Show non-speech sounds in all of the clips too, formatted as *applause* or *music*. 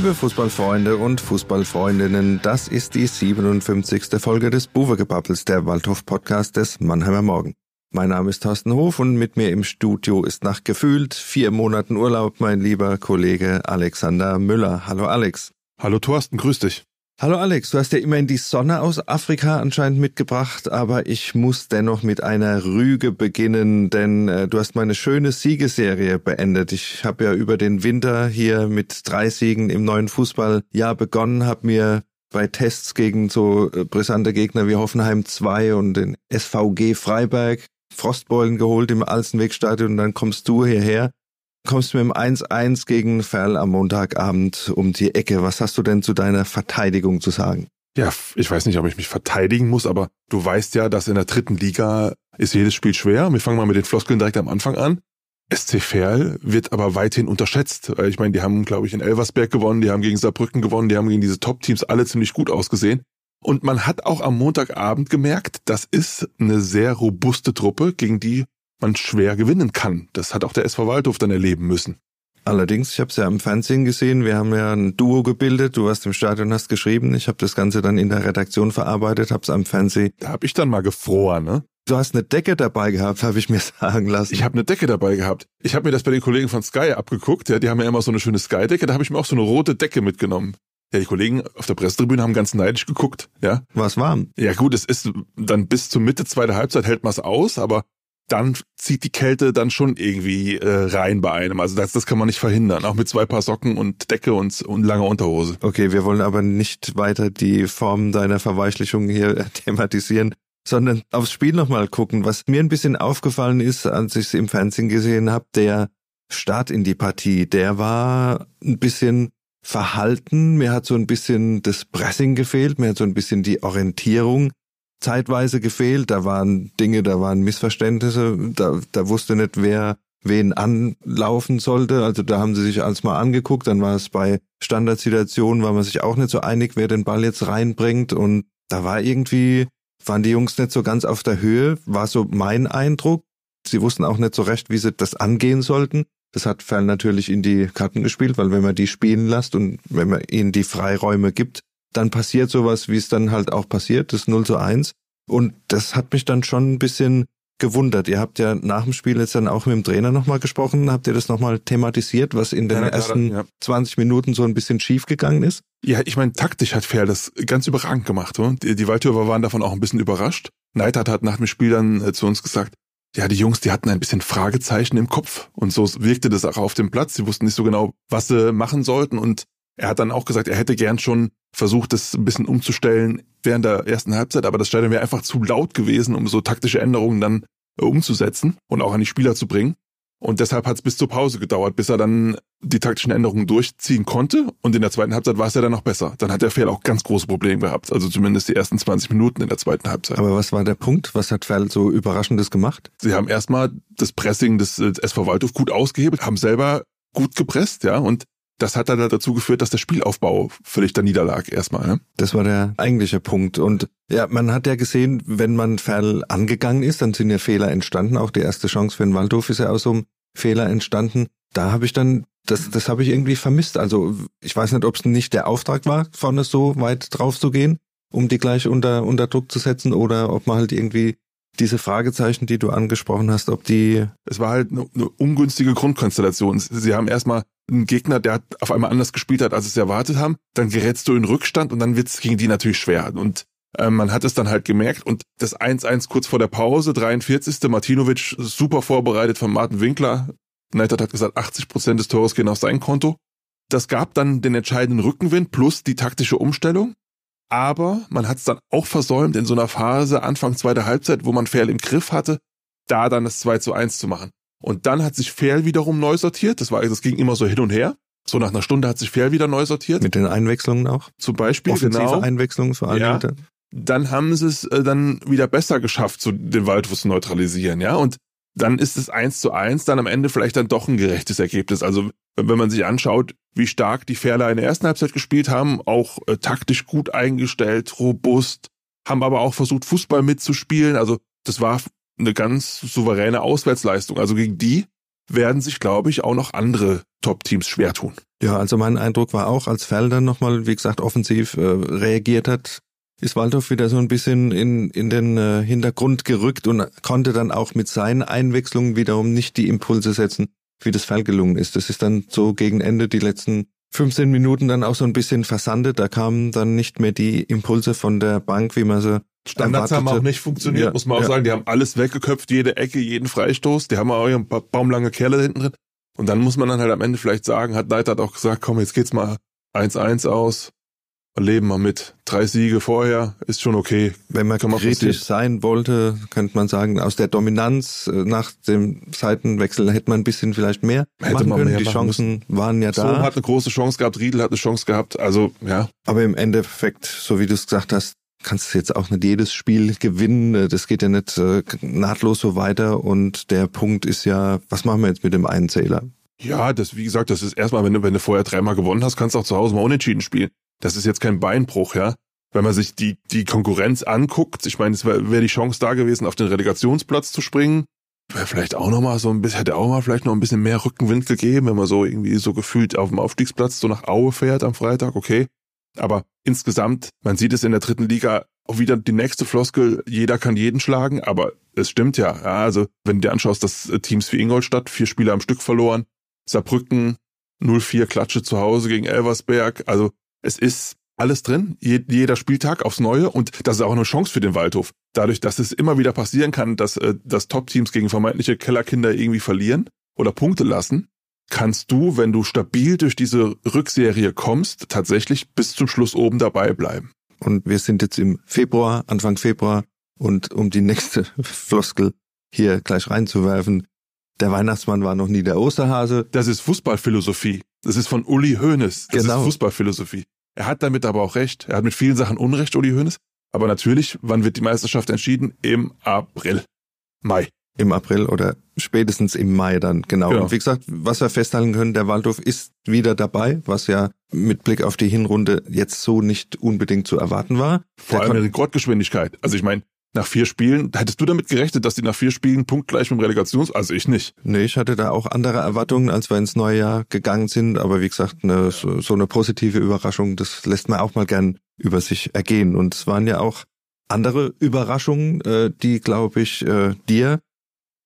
Liebe Fußballfreunde und Fußballfreundinnen, das ist die 57. Folge des Buwegebabbels, der Waldhof-Podcast des Mannheimer Morgen. Mein Name ist Thorsten Hof und mit mir im Studio ist nach gefühlt vier Monaten Urlaub mein lieber Kollege Alexander Müller. Hallo Alex. Hallo Thorsten, grüß dich. Hallo Alex, du hast ja immerhin die Sonne aus Afrika anscheinend mitgebracht, aber ich muss dennoch mit einer Rüge beginnen, denn äh, du hast meine schöne Siegeserie beendet. Ich habe ja über den Winter hier mit drei Siegen im neuen Fußballjahr begonnen, habe mir bei Tests gegen so äh, brisante Gegner wie Hoffenheim 2 und den SVG Freiberg Frostbeulen geholt im Alzenwegstadion und dann kommst du hierher kommst mit dem 1-1 gegen Ferl am Montagabend um die Ecke. Was hast du denn zu deiner Verteidigung zu sagen? Ja, ich weiß nicht, ob ich mich verteidigen muss, aber du weißt ja, dass in der dritten Liga ist jedes Spiel schwer. Wir fangen mal mit den Floskeln direkt am Anfang an. SC Verl wird aber weithin unterschätzt. Ich meine, die haben, glaube ich, in Elversberg gewonnen, die haben gegen Saarbrücken gewonnen, die haben gegen diese Top-Teams alle ziemlich gut ausgesehen. Und man hat auch am Montagabend gemerkt, das ist eine sehr robuste Truppe, gegen die man schwer gewinnen kann. Das hat auch der SV Waldhof dann erleben müssen. Allerdings, ich habe es ja im Fernsehen gesehen, wir haben ja ein Duo gebildet, du warst im Stadion, hast geschrieben, ich habe das Ganze dann in der Redaktion verarbeitet, habe es am Fernsehen. Da habe ich dann mal gefroren, ne? Du hast eine Decke dabei gehabt, habe ich mir *laughs* sagen lassen. Ich habe eine Decke dabei gehabt. Ich habe mir das bei den Kollegen von Sky abgeguckt, ja, die haben ja immer so eine schöne Sky-Decke, da habe ich mir auch so eine rote Decke mitgenommen. Ja, die Kollegen auf der Pressetribüne haben ganz neidisch geguckt, ja. War es warm? Ja gut, es ist dann bis zur Mitte zweiter Halbzeit hält man es aus, aber dann zieht die Kälte dann schon irgendwie äh, rein bei einem. Also das, das kann man nicht verhindern. Auch mit zwei Paar Socken und Decke und, und langer Unterhose. Okay, wir wollen aber nicht weiter die Form deiner Verweichlichung hier *laughs* thematisieren, sondern aufs Spiel nochmal gucken. Was mir ein bisschen aufgefallen ist, als ich es im Fernsehen gesehen habe, der Start in die Partie, der war ein bisschen verhalten. Mir hat so ein bisschen das Pressing gefehlt, mir hat so ein bisschen die Orientierung zeitweise gefehlt. Da waren Dinge, da waren Missverständnisse, da, da wusste nicht, wer wen anlaufen sollte. Also da haben sie sich alles mal angeguckt. Dann war es bei Standardsituationen, war man sich auch nicht so einig, wer den Ball jetzt reinbringt. Und da war irgendwie, waren die Jungs nicht so ganz auf der Höhe, war so mein Eindruck. Sie wussten auch nicht so recht, wie sie das angehen sollten. Das hat Fern natürlich in die Karten gespielt, weil wenn man die spielen lässt und wenn man ihnen die Freiräume gibt, dann passiert sowas, wie es dann halt auch passiert, das 0 zu 1. Und das hat mich dann schon ein bisschen gewundert. Ihr habt ja nach dem Spiel jetzt dann auch mit dem Trainer nochmal gesprochen. Habt ihr das nochmal thematisiert, was in den ja, ersten ja. 20 Minuten so ein bisschen schief gegangen ist? Ja, ich meine, taktisch hat Fair das ganz überragend gemacht. Oder? Die, die Waldhörer waren davon auch ein bisschen überrascht. Neidhardt hat nach dem Spiel dann äh, zu uns gesagt, ja, die Jungs, die hatten ein bisschen Fragezeichen im Kopf. Und so wirkte das auch auf dem Platz. Sie wussten nicht so genau, was sie machen sollten. Und er hat dann auch gesagt, er hätte gern schon versucht, das ein bisschen umzustellen während der ersten Halbzeit, aber das Stadion wäre einfach zu laut gewesen, um so taktische Änderungen dann äh, umzusetzen und auch an die Spieler zu bringen. Und deshalb hat es bis zur Pause gedauert, bis er dann die taktischen Änderungen durchziehen konnte. Und in der zweiten Halbzeit war es ja dann noch besser. Dann hat der Ferl auch ganz große Probleme gehabt. Also zumindest die ersten 20 Minuten in der zweiten Halbzeit. Aber was war der Punkt? Was hat Ferl so Überraschendes gemacht? Sie haben erstmal das Pressing des SV Waldhof gut ausgehebelt, haben selber gut gepresst, ja, und das hat dann dazu geführt, dass der Spielaufbau völlig da niederlag erstmal. Ne? Das war der eigentliche Punkt. Und ja, man hat ja gesehen, wenn man Ferl angegangen ist, dann sind ja Fehler entstanden. Auch die erste Chance für den Waldhof ist ja aus so einem Fehler entstanden. Da habe ich dann, das, das habe ich irgendwie vermisst. Also ich weiß nicht, ob es nicht der Auftrag war, vorne so weit drauf zu gehen, um die gleich unter, unter Druck zu setzen, oder ob man halt irgendwie diese Fragezeichen, die du angesprochen hast, ob die. Es war halt eine, eine ungünstige Grundkonstellation. Sie haben erstmal einen Gegner, der auf einmal anders gespielt hat, als es erwartet haben. Dann gerätst du in Rückstand und dann wird es gegen die natürlich schwer. Und äh, man hat es dann halt gemerkt. Und das 1-1 kurz vor der Pause, 43. Martinovic, super vorbereitet von Martin Winkler. Neidert hat gesagt, 80 Prozent des Tores gehen auf sein Konto. Das gab dann den entscheidenden Rückenwind plus die taktische Umstellung. Aber man hat es dann auch versäumt, in so einer Phase Anfang zweiter Halbzeit, wo man Fair im Griff hatte, da dann das 2 zu 1 zu machen. Und dann hat sich Fair wiederum neu sortiert. Das war, das ging immer so hin und her. So nach einer Stunde hat sich Fair wieder neu sortiert. Mit den Einwechslungen auch? Zum Beispiel, Offensive genau. Einwechslungen vor allem. Ja. Dann haben sie es äh, dann wieder besser geschafft, so den Waldfuß zu neutralisieren, ja. Und dann ist es eins zu eins dann am Ende vielleicht dann doch ein gerechtes Ergebnis. Also wenn man sich anschaut, wie stark die Fairler in der ersten Halbzeit gespielt haben, auch äh, taktisch gut eingestellt, robust, haben aber auch versucht, Fußball mitzuspielen. Also das war eine ganz souveräne Auswärtsleistung. Also gegen die werden sich, glaube ich, auch noch andere Top-Teams schwer tun. Ja, also mein Eindruck war auch, als Felder nochmal, wie gesagt, offensiv äh, reagiert hat, ist Waldhof wieder so ein bisschen in, in den äh, Hintergrund gerückt und konnte dann auch mit seinen Einwechslungen wiederum nicht die Impulse setzen, wie das Fall gelungen ist. Das ist dann so gegen Ende die letzten 15 Minuten dann auch so ein bisschen versandet. Da kamen dann nicht mehr die Impulse von der Bank, wie man sie Standards erwartete. haben auch nicht funktioniert, Ja, muss man auch ja. sagen. Die haben alles weggeköpft, jede Ecke, jeden Freistoß. Die haben auch ein paar baumlange Kerle hinten drin. Und dann muss man dann halt am Ende vielleicht sagen, hat Neidhardt auch gesagt, komm, jetzt geht's mal 1-1 aus. Leben wir mit. Drei Siege vorher ist schon okay. Wenn man kritisch sein wollte, könnte man sagen, aus der Dominanz äh, nach dem Seitenwechsel hätte man ein bisschen vielleicht mehr Hätte machen man können. mehr Die Chancen waren ja da. hat eine große Chance gehabt, Riedel hat eine Chance gehabt. Also, ja, Aber im Endeffekt, so wie du es gesagt hast, kannst du jetzt auch nicht jedes Spiel gewinnen. Das geht ja nicht äh, nahtlos so weiter. Und der Punkt ist ja, was machen wir jetzt mit dem einen Zähler? Ja, das, wie gesagt, das ist erstmal, wenn du, wenn du vorher dreimal gewonnen hast, kannst du auch zu Hause mal unentschieden spielen. Das ist jetzt kein Beinbruch, ja. Wenn man sich die, die Konkurrenz anguckt, ich meine, es wäre wär die Chance da gewesen, auf den Relegationsplatz zu springen. Wäre vielleicht auch noch mal so ein bisschen, hätte auch mal vielleicht noch ein bisschen mehr Rückenwind gegeben, wenn man so irgendwie so gefühlt auf dem Aufstiegsplatz so nach Aue fährt am Freitag, okay. Aber insgesamt, man sieht es in der dritten Liga auch wieder die nächste Floskel, jeder kann jeden schlagen, aber es stimmt ja. ja also, wenn du dir anschaust, dass äh, Teams wie Ingolstadt vier Spiele am Stück verloren, Saarbrücken 0-4 Klatsche zu Hause gegen Elversberg. Also es ist alles drin, je, jeder Spieltag aufs Neue und das ist auch eine Chance für den Waldhof. Dadurch, dass es immer wieder passieren kann, dass, äh, dass Top-Teams gegen vermeintliche Kellerkinder irgendwie verlieren oder Punkte lassen, kannst du, wenn du stabil durch diese Rückserie kommst, tatsächlich bis zum Schluss oben dabei bleiben. Und wir sind jetzt im Februar, Anfang Februar. Und um die nächste *laughs* Floskel hier gleich reinzuwerfen, der Weihnachtsmann war noch nie der Osterhase. Das ist Fußballphilosophie. Das ist von Uli Hoeneß. Das Genau. ist Fußballphilosophie. Er hat damit aber auch recht. Er hat mit vielen Sachen Unrecht, Uli Hoeneß. Aber natürlich, wann wird die Meisterschaft entschieden? Im April. Mai. Im April oder spätestens im Mai dann, genau. Genau. Und wie gesagt, was wir festhalten können, der Waldhof ist wieder dabei, was ja mit Blick auf die Hinrunde jetzt so nicht unbedingt zu erwarten war. Vor Der allem in Rekordgeschwindigkeit. Also ich meine, nach vier Spielen, hättest du damit gerechnet, dass die nach vier Spielen punktgleich mit dem Relegations... Also ich nicht. Nee, ich hatte da auch andere Erwartungen, als wir ins neue Jahr gegangen sind. Aber wie gesagt, eine, so, so eine positive Überraschung, das lässt man auch mal gern über sich ergehen. Und es waren ja auch andere Überraschungen, äh, die, glaube ich, äh, dir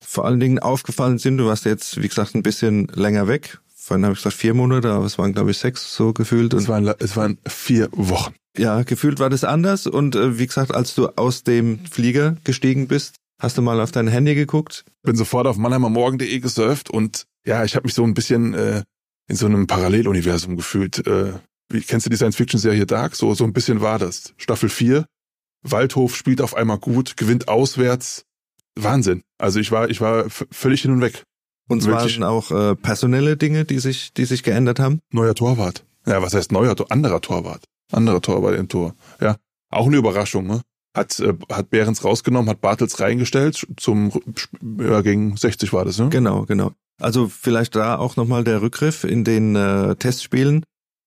vor allen Dingen aufgefallen sind. Du warst jetzt, wie gesagt, ein bisschen länger weg. Vorhin habe ich gesagt vier Monate, aber es waren, glaube ich, sechs so gefühlt. Es waren, es waren vier Wochen. ja, gefühlt war das anders. Und äh, wie gesagt, als du aus dem Flieger gestiegen bist, hast du mal auf dein Handy geguckt. Bin sofort auf mannheimermorgen.de gesurft und ja, ich habe mich so ein bisschen äh, in so einem Paralleluniversum gefühlt. Äh, wie kennst du die Science-Fiction-Serie Dark? So, so ein bisschen war das. Staffel 4. Waldhof spielt auf einmal gut, gewinnt auswärts. Wahnsinn. Also ich war, ich war völlig hin und weg. Und es waren auch äh, personelle Dinge, die sich, die sich geändert haben. Neuer Torwart. Ja, was heißt neuer Tor? Anderer Torwart. Anderer Torwart im Tor. Ja, auch eine Überraschung. Ne? Hat, äh, hat Behrens rausgenommen, hat Bartels reingestellt zum ja, gegen 60 war das, ne? Genau, genau. Also vielleicht da auch nochmal der Rückgriff in den äh, Testspielen.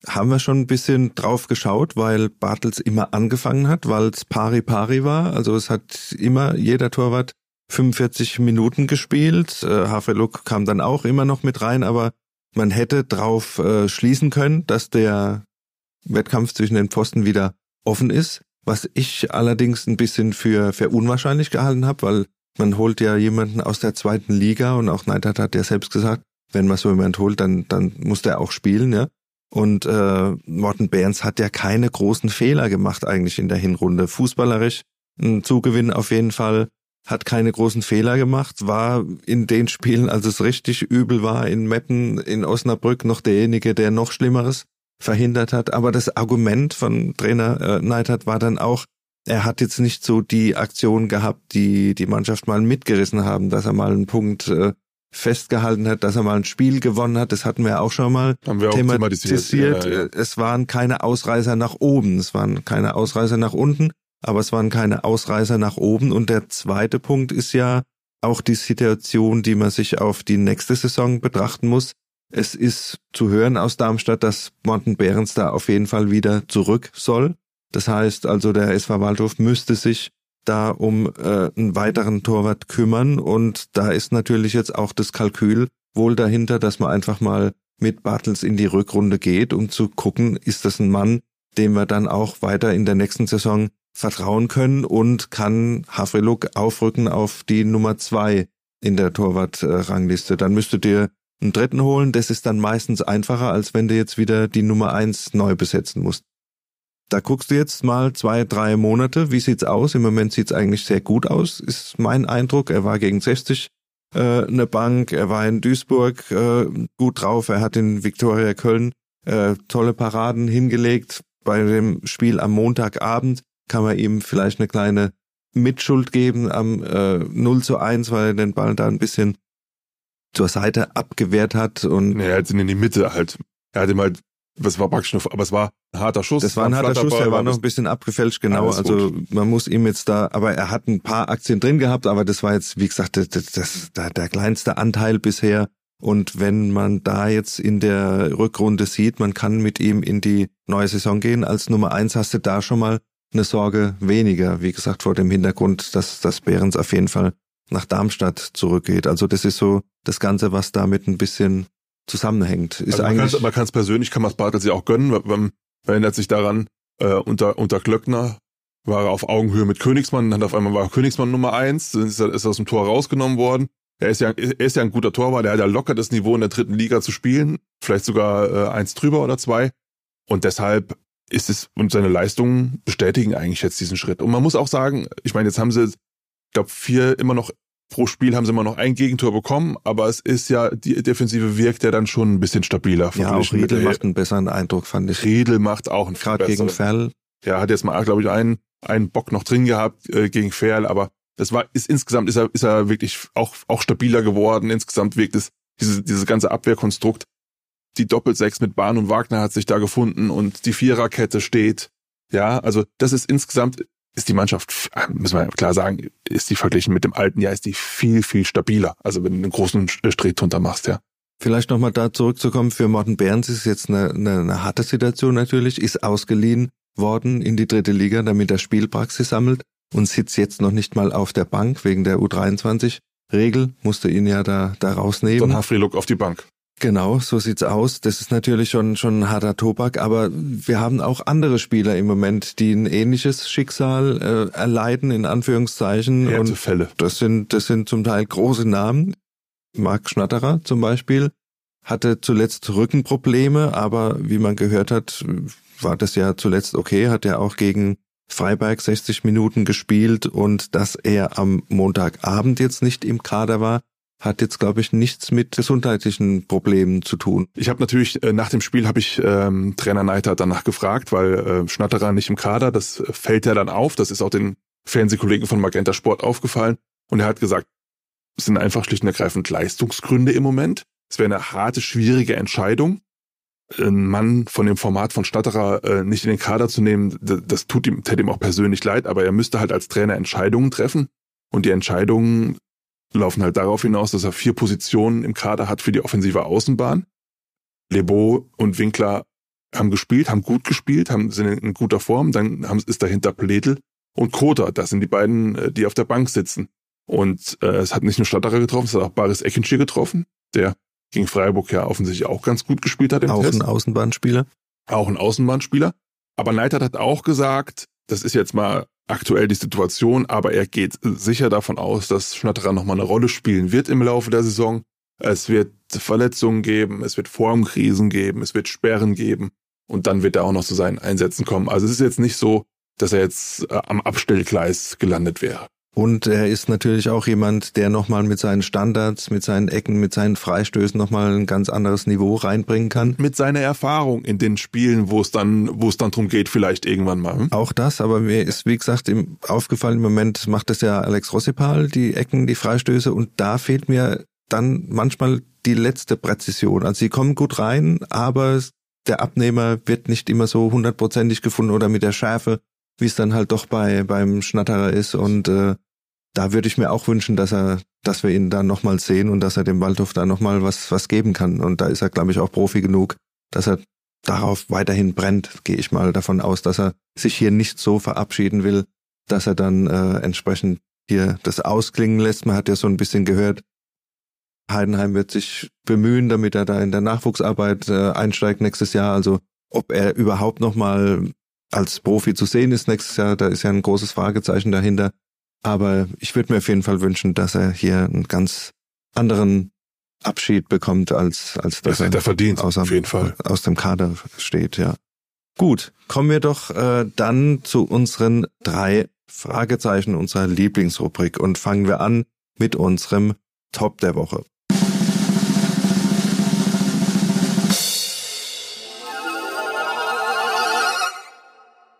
Haben wir schon ein bisschen drauf geschaut, weil Bartels immer angefangen hat, weil es pari-pari war. Also es hat immer jeder Torwart 45 Minuten gespielt. Äh, Haveluk kam dann auch immer noch mit rein, aber man hätte drauf äh, schließen können, dass der Wettkampf zwischen den Pfosten wieder offen ist. Was ich allerdings ein bisschen für, für unwahrscheinlich gehalten habe, weil man holt ja jemanden aus der zweiten Liga und auch Neidhardt hat ja selbst gesagt, wenn man so jemand holt, dann, dann muss der auch spielen, ja. Und äh, Morten Behrens hat ja keine großen Fehler gemacht eigentlich in der Hinrunde. Fußballerisch ein Zugewinn auf jeden Fall, hat keine großen Fehler gemacht, war in den Spielen, als es richtig übel war, in Meppen, in Osnabrück noch derjenige, der noch Schlimmeres verhindert hat. Aber das Argument von Trainer äh, Neidhardt war dann auch, er hat jetzt nicht so die Aktion gehabt, die die Mannschaft mal mitgerissen haben, dass er mal einen Punkt äh, festgehalten hat, dass er mal ein Spiel gewonnen hat. Das hatten wir auch schon mal Haben wir auch thematisiert. Ja, ja. Äh, Es waren keine Ausreißer nach oben, es waren keine Ausreißer nach unten, aber es waren keine Ausreißer nach oben. Und der zweite Punkt ist ja auch die Situation, die man sich auf die nächste Saison betrachten muss. Es ist zu hören aus Darmstadt, dass Morten Behrens da auf jeden Fall wieder zurück soll. Das heißt also, der SV Waldhof müsste sich da um äh, einen weiteren Torwart kümmern und da ist natürlich jetzt auch das Kalkül wohl dahinter, dass man einfach mal mit Bartels in die Rückrunde geht, um zu gucken, ist das ein Mann, dem wir dann auch weiter in der nächsten Saison vertrauen können und kann Havreluk aufrücken auf die Nummer zwei in der Torwart-Rangliste. Dann müsstet ihr einen dritten holen. Das ist dann meistens einfacher, als wenn du jetzt wieder die Nummer eins neu besetzen musst. Da guckst du jetzt mal zwei, drei Monate. Wie sieht's aus? Im Moment sieht's eigentlich sehr gut aus, ist mein Eindruck. Er war gegen 60 äh, eine Bank, er war in Duisburg äh, gut drauf, er hat in Viktoria Köln äh, tolle Paraden hingelegt. Bei dem Spiel am Montagabend kann man ihm vielleicht eine kleine Mitschuld geben am äh, 0 zu 1, weil er den Ball da ein bisschen zur Seite abgewehrt hat und. Er hat ihn in die Mitte halt. Er hat ihm halt, was war praktisch aber es war ein harter Schuss. Das war ein harter Schuss, der war noch ein bisschen abgefälscht, genau. Also gut. man muss ihm jetzt da, aber er hat ein paar Aktien drin gehabt, aber das war jetzt, wie gesagt, das, das, das, der kleinste Anteil bisher. Und wenn man da jetzt in der Rückrunde sieht, man kann mit ihm in die neue Saison gehen, als Nummer eins hast du da schon mal eine Sorge weniger. Wie gesagt, vor dem Hintergrund, dass, dass Behrens auf jeden Fall nach Darmstadt zurückgeht. Also das ist so das Ganze, was damit ein bisschen zusammenhängt. Ist also man eigentlich man kann es persönlich, kann man es Bartels ja auch gönnen. Man, man erinnert sich daran, äh, unter, unter Glöckner war er auf Augenhöhe mit Königsmann, dann auf einmal war Königsmann Nummer eins, dann ist er ist er aus dem Tor rausgenommen worden. Er ist ja, er ist ja ein guter Torwart, der hat ja locker das Niveau in der dritten Liga zu spielen, vielleicht sogar äh, eins drüber oder zwei. Und deshalb ist es, und seine Leistungen bestätigen eigentlich jetzt diesen Schritt. Und man muss auch sagen, ich meine, jetzt haben sie, ich glaube, vier immer noch pro Spiel haben sie immer noch ein Gegentor bekommen, aber es ist ja, die Defensive wirkt ja dann schon ein bisschen stabiler. ja auch Riedel macht einen besseren Eindruck, fand ich. Riedel macht auch einen Gerade gegen. Ferl. Ja, hat jetzt mal, glaube ich, einen, einen Bock noch drin gehabt äh, gegen Ferl, aber das war, ist insgesamt ist er, ist er wirklich auch, auch stabiler geworden. Insgesamt wirkt es, diese, dieses ganze Abwehrkonstrukt, die Doppelsechs mit Bahn und Wagner hat sich da gefunden und die Viererkette steht. Ja, also das ist insgesamt, ist die Mannschaft, müssen wir klar sagen, ist die verglichen mit dem alten Jahr, ist die viel, viel stabiler. Also wenn du einen großen Strich drunter machst, ja. Vielleicht nochmal da zurückzukommen, für Morten Behrens ist jetzt eine, eine, eine harte Situation natürlich, ist ausgeliehen worden in die dritte Liga, damit er Spielpraxis sammelt und sitzt jetzt noch nicht mal auf der Bank wegen der U23-Regel, musste ihn ja da, da rausnehmen. Dann Hafriluk auf die Bank. Genau, so sieht's aus. Das ist natürlich schon schon ein harter Tobak, aber wir haben auch andere Spieler im Moment, die ein ähnliches Schicksal äh, erleiden in Anführungszeichen und Härtefälle. das sind das sind zum Teil große Namen. Marc Schnatterer zum Beispiel hatte zuletzt Rückenprobleme, aber wie man gehört hat, war das ja zuletzt okay, hat er auch gegen Freiberg 60 Minuten gespielt und dass er am Montagabend jetzt nicht im Kader war, hat jetzt, glaube ich, nichts mit gesundheitlichen Problemen zu tun. Ich habe natürlich äh, nach dem Spiel habe ich ähm, Trainer Neiter danach gefragt, weil äh, Schnatterer nicht im Kader, das äh, fällt ja dann auf, das ist auch den Fernsehkollegen von Magenta Sport aufgefallen und er hat gesagt, es sind einfach schlicht und ergreifend Leistungsgründe im Moment. Es wäre eine harte, schwierige Entscheidung, einen Mann von dem Format von Schnatterer äh, nicht in den Kader zu nehmen. Das, tut ihm, täte ihm auch persönlich leid, aber er müsste halt als Trainer Entscheidungen treffen und die Entscheidungen laufen halt darauf hinaus, dass er vier Positionen im Kader hat für die offensive Außenbahn. Lebo und Winkler haben gespielt, haben gut gespielt, haben, sind in guter Form. Dann haben, ist dahinter Pledel und Kota. Das sind die beiden, äh, die auf der Bank sitzen. Und äh, es hat nicht nur Stadterer getroffen, es hat auch Baris Eckenschir getroffen, der gegen Freiburg ja offensichtlich auch ganz gut gespielt hat im Auch Test ein Außenbahnspieler. auch ein Außenbahnspieler. Aber Neidhardt hat auch gesagt, das ist jetzt mal aktuell die Situation, aber er geht sicher davon aus, dass Schnatterer nochmal eine Rolle spielen wird im Laufe der Saison. Es wird Verletzungen geben, es wird Formkrisen geben, es wird Sperren geben und dann wird er auch noch zu seinen Einsätzen kommen. Also es ist jetzt nicht so, dass er jetzt äh, am Abstellgleis gelandet wäre. Und er ist natürlich auch jemand, der nochmal mit seinen Standards, mit seinen Ecken, mit seinen Freistößen nochmal ein ganz anderes Niveau reinbringen kann. Mit seiner Erfahrung in den Spielen, wo es dann, wo es dann drum geht, vielleicht irgendwann mal. hm? Auch das, aber mir ist, wie gesagt, im, aufgefallen, im Moment macht es ja Alex Rossipal, die Ecken, die Freistöße, und da fehlt mir dann manchmal die letzte Präzision. Also sie kommen gut rein, aber der Abnehmer wird nicht immer so hundertprozentig gefunden oder mit der Schärfe, wie es dann halt doch bei beim Schnatterer ist. Und äh, da würde ich mir auch wünschen, dass er, dass wir ihn dann nochmal sehen und dass er dem Waldhof da nochmal was, was geben kann. Und da ist er, glaube ich, auch Profi genug, dass er darauf weiterhin brennt, gehe ich mal davon aus, dass er sich hier nicht so verabschieden will, dass er dann äh, entsprechend hier das ausklingen lässt. Man hat ja so ein bisschen gehört, Heidenheim wird sich bemühen, damit er da in der Nachwuchsarbeit äh, einsteigt nächstes Jahr. Also ob er überhaupt nochmal als Profi zu sehen ist nächstes Jahr, da ist ja ein großes Fragezeichen dahinter. Aber ich würde mir auf jeden Fall wünschen, dass er hier einen ganz anderen Abschied bekommt, als, als dass das er verdient, aus, auf jeden Fall. aus dem Kader steht, ja. Gut, kommen wir doch äh, dann zu unseren drei Fragezeichen unserer Lieblingsrubrik und fangen wir an mit unserem Top der Woche.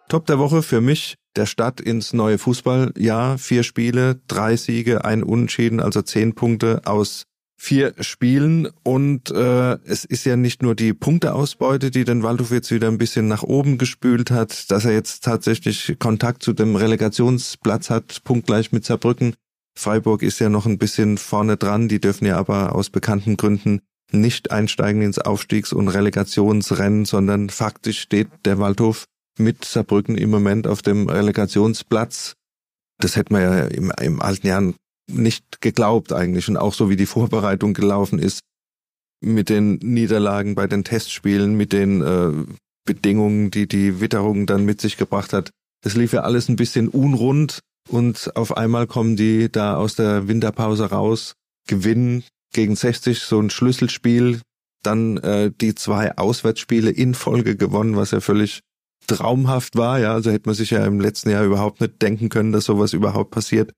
Top der Woche für mich der Start ins neue Fußballjahr. Vier Spiele, drei Siege, ein Unentschieden, also zehn Punkte aus vier Spielen. Und äh, es ist ja nicht nur die Punkteausbeute, die den Waldhof jetzt wieder ein bisschen nach oben gespült hat, dass er jetzt tatsächlich Kontakt zu dem Relegationsplatz hat, punktgleich mit Saarbrücken. Freiburg ist ja noch ein bisschen vorne dran, die dürfen ja aber aus bekannten Gründen nicht einsteigen ins Aufstiegs- und Relegationsrennen, sondern faktisch steht der Waldhof mit Saarbrücken im Moment auf dem Relegationsplatz. Das hätte man ja im, im alten Jahren nicht geglaubt eigentlich. Und auch so wie die Vorbereitung gelaufen ist, mit den Niederlagen bei den Testspielen, mit den äh, Bedingungen, die die Witterung dann mit sich gebracht hat. Das lief ja alles ein bisschen unrund und auf einmal kommen die da aus der Winterpause raus, gewinnen gegen 60 so ein Schlüsselspiel, dann äh, die zwei Auswärtsspiele in Folge gewonnen, was ja völlig traumhaft war. Ja, also hätte man sich ja im letzten Jahr überhaupt nicht denken können, dass sowas überhaupt passiert.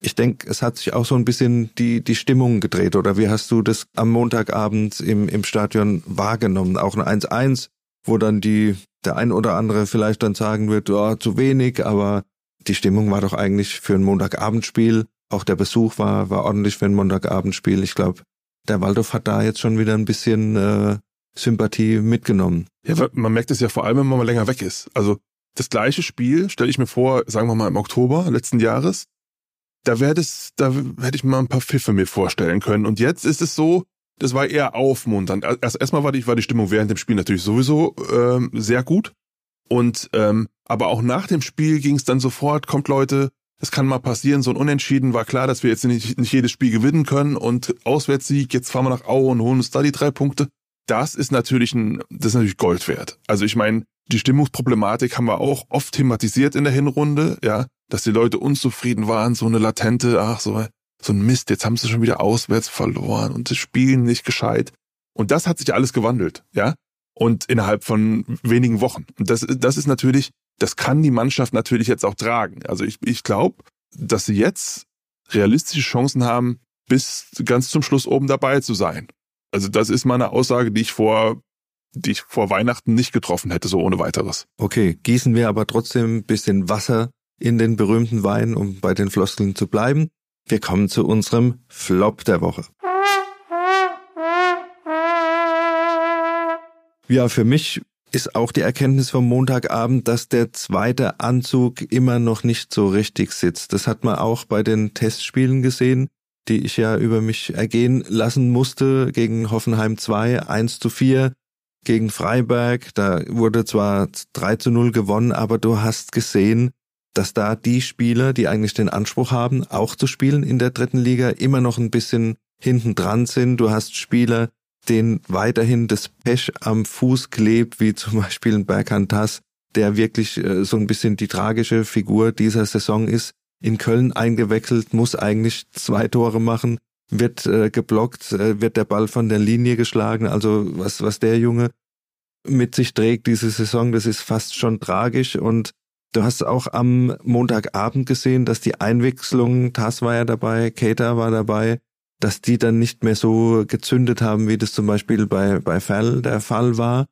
Ich denke, es hat sich auch so ein bisschen die, die Stimmung gedreht. Oder wie hast du das am Montagabend im, im Stadion wahrgenommen? Auch ein 1-1, wo dann die, der ein oder andere vielleicht dann sagen wird, oh, zu wenig, aber die Stimmung war doch eigentlich für ein Montagabendspiel. Auch der Besuch war, war ordentlich für ein Montagabendspiel. Ich glaube, der Waldorf hat da jetzt schon wieder ein bisschen äh, Sympathie mitgenommen. Ja, man merkt es ja vor allem, wenn man mal länger weg ist. Also das gleiche Spiel stelle ich mir vor, sagen wir mal im Oktober letzten Jahres. Da wäre das, da hätte ich mal ein paar Pfiffe mir vorstellen können. Und jetzt ist es so, das war eher aufmunternd. Erst erstmal war die, war die Stimmung während dem Spiel natürlich sowieso ähm, sehr gut. Und ähm, aber auch nach dem Spiel ging es dann sofort, kommt Leute, es kann mal passieren, so ein Unentschieden war klar, dass wir jetzt nicht, nicht jedes Spiel gewinnen können und Auswärtssieg, jetzt fahren wir nach Aue und holen uns da die drei Punkte das ist natürlich ein, das ist natürlich Gold wert. Also ich meine, die Stimmungsproblematik haben wir auch oft thematisiert in der Hinrunde, ja, dass die Leute unzufrieden waren, so eine latente, ach so, so ein Mist, jetzt haben sie schon wieder auswärts verloren und das Spielen nicht gescheit. Und das hat sich alles gewandelt, ja, und innerhalb von wenigen Wochen. Und das, das ist natürlich, das kann die Mannschaft natürlich jetzt auch tragen. Also ich, ich glaube, dass sie jetzt realistische Chancen haben, bis ganz zum Schluss oben dabei zu sein. Also das ist meine Aussage, die ich vor die ich vor Weihnachten nicht getroffen hätte, so ohne weiteres. Okay, gießen wir aber trotzdem ein bisschen Wasser in den berühmten Wein, um bei den Floskeln zu bleiben. Wir kommen zu unserem Flop der Woche. Ja, für mich ist auch die Erkenntnis vom Montagabend, dass der zweite Anzug immer noch nicht so richtig sitzt. Das hat man auch bei den Testspielen gesehen die ich ja über mich ergehen lassen musste gegen Hoffenheim 2, 1 zu 4, gegen Freiberg. Da wurde zwar 3 zu 0 gewonnen, aber du hast gesehen, dass da die Spieler, die eigentlich den Anspruch haben, auch zu spielen in der dritten Liga, immer noch ein bisschen hinten dran sind. Du hast Spieler, denen weiterhin das Pech am Fuß klebt, wie zum Beispiel ein Berghand Tass, der wirklich äh, so ein bisschen die tragische Figur dieser Saison ist in Köln eingewechselt, muss eigentlich zwei Tore machen, wird äh, geblockt, äh, wird der Ball von der Linie geschlagen. Also was, was der Junge mit sich trägt diese Saison, das ist fast schon tragisch. Und du hast auch am Montagabend gesehen, dass die Einwechslung, Tass war ja dabei, Keita war dabei, dass die dann nicht mehr so gezündet haben, wie das zum Beispiel bei, bei Fell der Fall war.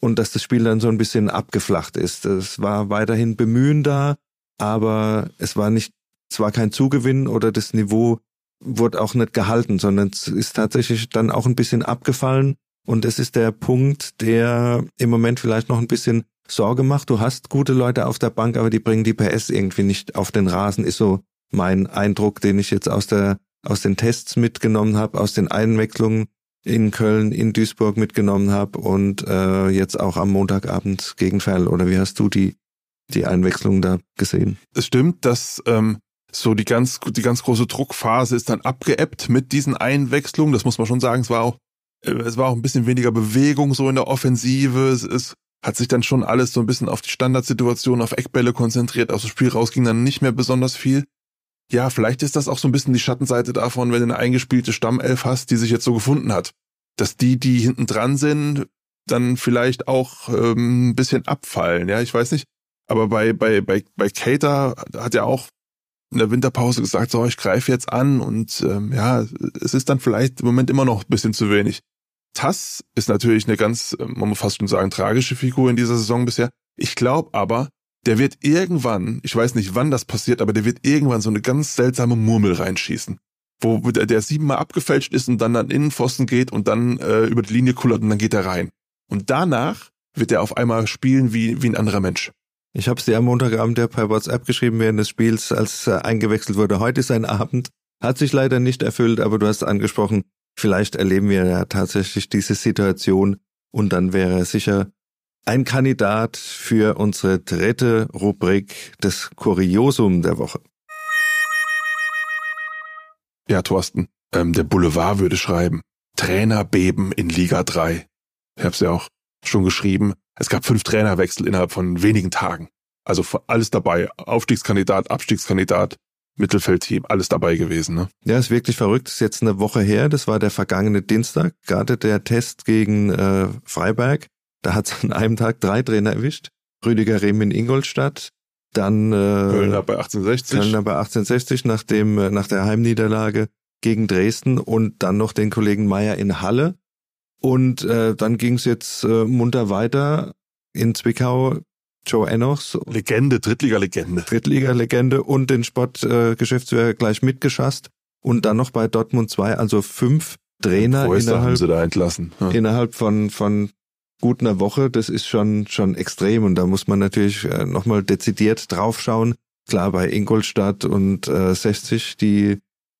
Und dass das Spiel dann so ein bisschen abgeflacht ist. Es war weiterhin Bemühen da, aber es war nicht, es war kein Zugewinn oder das Niveau wurde auch nicht gehalten, sondern es ist tatsächlich dann auch ein bisschen abgefallen. Und es ist der Punkt, der im Moment vielleicht noch ein bisschen Sorge macht. Du hast gute Leute auf der Bank, aber die bringen die PS irgendwie nicht auf den Rasen, ist so mein Eindruck, den ich jetzt aus der, aus den Tests mitgenommen habe, aus den Einwechslungen in Köln, in Duisburg mitgenommen habe und äh, jetzt auch am Montagabend gegen Ferl. Oder wie hast du die die Einwechslung da gesehen. Es stimmt, dass ähm, So die ganz, die ganz große Druckphase ist dann abgeebbt mit diesen Einwechslungen. Das muss man schon sagen. Es war auch, äh, es war auch ein bisschen weniger Bewegung so in der Offensive. Es, es hat sich dann schon alles so ein bisschen auf die Standardsituation, auf Eckbälle konzentriert. Aus dem Spiel raus ging dann nicht mehr besonders viel. Ja, vielleicht ist das auch so ein bisschen die Schattenseite davon, wenn du eine eingespielte Stammelf hast, die sich jetzt so gefunden hat. Dass die, die hinten dran sind, dann vielleicht auch ähm, ein bisschen abfallen. Ja, ich weiß nicht. Aber bei, bei, bei, bei Cater hat er auch in der Winterpause gesagt, so, ich greife jetzt an und ähm, ja, es ist dann vielleicht im Moment immer noch ein bisschen zu wenig. Tass ist natürlich eine ganz, ähm, man muss fast schon sagen, tragische Figur in dieser Saison bisher. Ich glaube aber, der wird irgendwann, ich weiß nicht wann das passiert, aber der wird irgendwann so eine ganz seltsame Murmel reinschießen. Wo der, siebenmal abgefälscht ist und dann an Innenpfosten geht und dann äh, über die Linie kullert und dann geht er rein. Und danach wird er auf einmal spielen wie, wie ein anderer Mensch. Ich habe es dir am Montagabend ja per WhatsApp geschrieben während des Spiels, als äh, eingewechselt wurde. Heute ist ein Abend. Hat sich leider nicht erfüllt, aber du hast angesprochen, vielleicht erleben wir ja tatsächlich diese Situation und dann wäre sicher ein Kandidat für unsere dritte Rubrik des Kuriosum der Woche. Ja, Thorsten, ähm, der Boulevard würde schreiben. Trainer beben in Liga 3. Ich habe es ja auch schon geschrieben. Es gab fünf Trainerwechsel innerhalb von wenigen Tagen. Also alles dabei. Aufstiegskandidat, Abstiegskandidat, Mittelfeldteam, alles dabei gewesen. Ne? Ja, ist wirklich verrückt. ist jetzt eine Woche her. Das war der vergangene Dienstag. Gerade der Test gegen äh, Freiberg. Da hat es an einem Tag drei Trainer erwischt. Rüdiger Rehm in Ingolstadt, dann äh, Kölner bei 1860. Kölner bei 1860 nach dem äh, nach der Heimniederlage gegen Dresden und dann noch den Kollegen Meier in Halle. Und äh, dann ging es jetzt äh, munter weiter in Zwickau. Joe Enochs. Legende, Drittliga-Legende. Drittliga-Legende und den Sportgeschäftsführer äh, gleich mitgeschasst. Und dann noch bei Dortmund 2, also fünf Trainer innerhalb, haben sie da entlassen. Ja. innerhalb von, von gut einer Woche. Das ist schon, schon extrem. Und da muss man natürlich äh, nochmal dezidiert draufschauen. Klar, bei Ingolstadt und äh, 60, die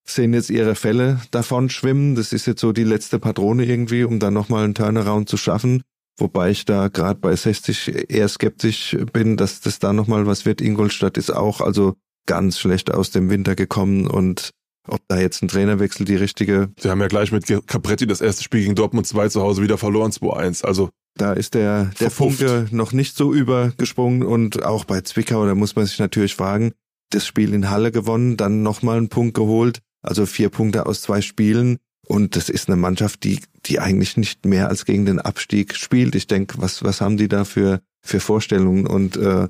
sehen jetzt ihre Fälle davon schwimmen. Das ist jetzt so die letzte Patrone irgendwie, um dann nochmal einen Turnaround zu schaffen. Wobei ich da gerade bei 60 eher skeptisch bin, dass das da nochmal was wird. Ingolstadt ist auch also ganz schlecht aus dem Winter gekommen und ob da jetzt ein Trainerwechsel die richtige. Sie haben ja gleich mit Capretti das erste Spiel gegen Dortmund 2 zu Hause wieder verloren, 2-1. Also da ist der, der Funke noch nicht so übergesprungen und auch bei Zwickau, da muss man sich natürlich fragen, das Spiel in Halle gewonnen, dann nochmal einen Punkt geholt also vier Punkte aus zwei Spielen. Und das ist eine Mannschaft, die, die eigentlich nicht mehr als gegen den Abstieg spielt. Ich denke, was, was haben die da für, für Vorstellungen? Und äh,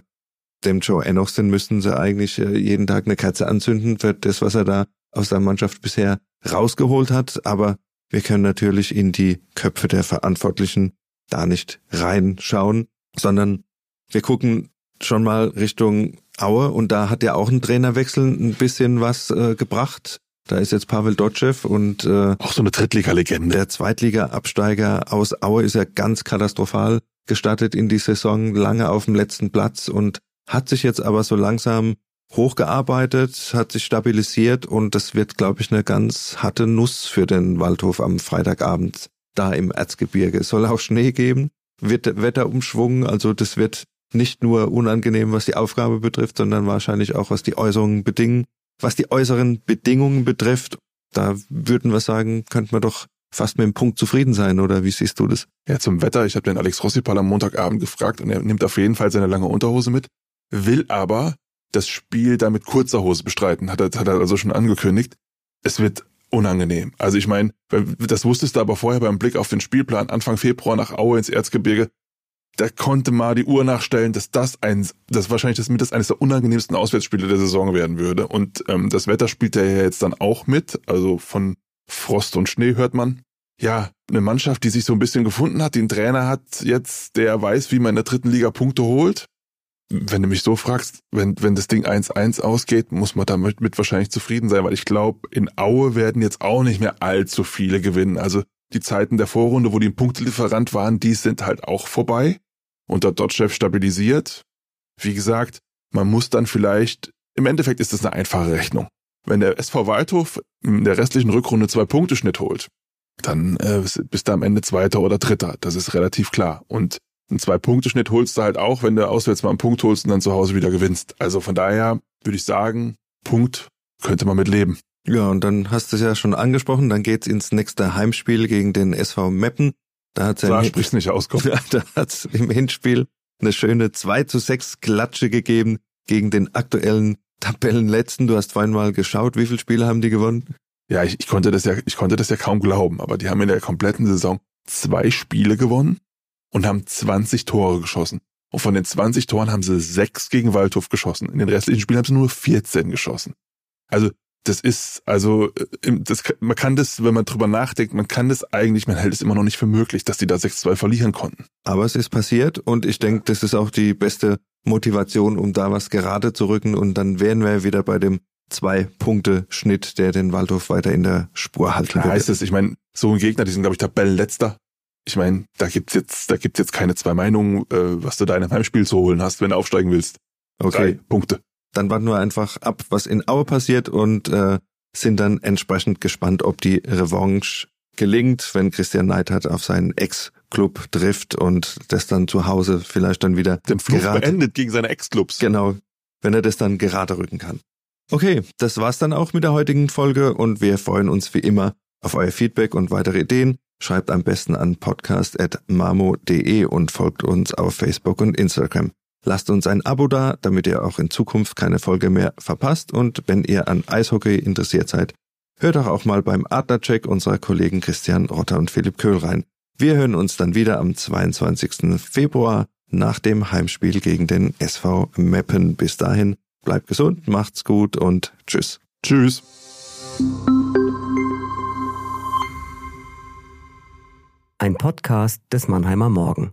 dem Joe Enochsen müssen sie eigentlich äh, jeden Tag eine Kerze anzünden für das, was er da aus der Mannschaft bisher rausgeholt hat. Aber wir können natürlich in die Köpfe der Verantwortlichen da nicht reinschauen, sondern wir gucken schon mal Richtung Aue und da hat ja auch ein Trainerwechsel ein bisschen was äh, gebracht. Da ist jetzt Pavel Dotschew und äh, auch so eine Drittliga-Legende. Der Zweitliga-Absteiger aus Aue ist ja ganz katastrophal gestartet in die Saison, lange auf dem letzten Platz und hat sich jetzt aber so langsam hochgearbeitet, hat sich stabilisiert und das wird, glaube ich, eine ganz harte Nuss für den Waldhof am Freitagabend da im Erzgebirge. Es soll auch Schnee geben, wird Wetterumschwung, also das wird nicht nur unangenehm, was die Aufgabe betrifft, sondern wahrscheinlich auch, was die Äußerungen bedingen. Was die äußeren Bedingungen betrifft, da würden wir sagen, könnte man doch fast mit dem Punkt zufrieden sein, oder wie siehst du das? Ja, zum Wetter. Ich habe den Alex Rossipal am Montagabend gefragt und er nimmt auf jeden Fall seine lange Unterhose mit, will aber das Spiel da mit kurzer Hose bestreiten, hat er, hat er also schon angekündigt. Es wird unangenehm. Also ich meine, das wusstest du aber vorher beim Blick auf den Spielplan Anfang Februar nach Aue ins Erzgebirge, da konnte mal die Uhr nachstellen, dass das ein, das wahrscheinlich das mit das eines der unangenehmsten Auswärtsspiele der Saison werden würde. Und ähm, das Wetter spielt ja jetzt dann auch mit. Also von Frost und Schnee hört man. Ja, eine Mannschaft, die sich so ein bisschen gefunden hat, die einen Trainer hat jetzt, der weiß, wie man in der dritten Liga Punkte holt. Wenn du mich so fragst, wenn, wenn das Ding 1-1 ausgeht, muss man damit mit wahrscheinlich zufrieden sein, weil ich glaube, in Aue werden jetzt auch nicht mehr allzu viele gewinnen. Also die Zeiten der Vorrunde, wo die ein Punktelieferant waren, die sind halt auch vorbei unter Dotchev stabilisiert. Wie gesagt, man muss dann vielleicht, im Endeffekt ist das eine einfache Rechnung. Wenn der SV Waldhof in der restlichen Rückrunde zwei Punkte Schnitt holt, dann äh, bist du am Ende Zweiter oder Dritter. Das ist relativ klar. Und einen Zwei-Punkte-Schnitt holst du halt auch, wenn du auswärts mal einen Punkt holst und dann zu Hause wieder gewinnst. Also von daher würde ich sagen, Punkt, könnte man mit leben. Ja, und dann hast du es ja schon angesprochen, dann geht's ins nächste Heimspiel gegen den SV Meppen. Da Da im, sprichst nicht auskommen. *laughs* da hat's im Hinspiel eine schöne 2 zu 6 Klatsche gegeben gegen den aktuellen Tabellenletzten. Du hast vorhin mal geschaut, wie viele Spiele haben die gewonnen? Ja, ich, ich konnte das ja, ich konnte das ja kaum glauben, aber die haben in der kompletten Saison zwei Spiele gewonnen und haben 20 Tore geschossen. Und von den 20 Toren haben sie sechs gegen Waldhof geschossen. In den restlichen Spielen haben sie nur 14 geschossen. Also das ist, also äh, das, man kann das, wenn man drüber nachdenkt, man kann das eigentlich, man hält es immer noch nicht für möglich, dass die da 6-2 verlieren konnten. Aber es ist passiert und ich denke, das ist auch die beste Motivation, um da was gerade zu rücken und dann wären wir wieder bei dem Zwei-Punkte-Schnitt, der den Waldhof weiter in der Spur halten würde. heißt es, ich meine, so ein Gegner, die sind, glaube ich, Tabellenletzter. Ich meine, da gibt's jetzt, da gibt's jetzt keine zwei Meinungen, äh, was du da in einem Heimspiel zu holen hast, wenn du aufsteigen willst. Drei Okay, Punkte. Dann warten wir einfach ab, was in Aue passiert und äh, sind dann entsprechend gespannt, ob die Revanche gelingt, wenn Christian Neidhardt auf seinen Ex-Club trifft und das dann zu Hause vielleicht dann wieder Den Fluch gerade beendet gegen seine Ex-Clubs. Genau, wenn er das dann gerade rücken kann. Okay, das war's dann auch mit der heutigen Folge und wir freuen uns wie immer auf euer Feedback und weitere Ideen. Schreibt am besten an podcast.mamo.de und folgt uns auf Facebook und Instagram. Lasst uns ein Abo da, damit ihr auch in Zukunft keine Folge mehr verpasst und wenn ihr an Eishockey interessiert seid, hört doch auch mal beim Adlercheck unserer Kollegen Christian Rotter und Philipp Köhl rein. Wir hören uns dann wieder am 22. Februar nach dem Heimspiel gegen den SV Meppen. Bis dahin, bleibt gesund, macht's gut und tschüss. Tschüss. Ein Podcast des Mannheimer Morgen.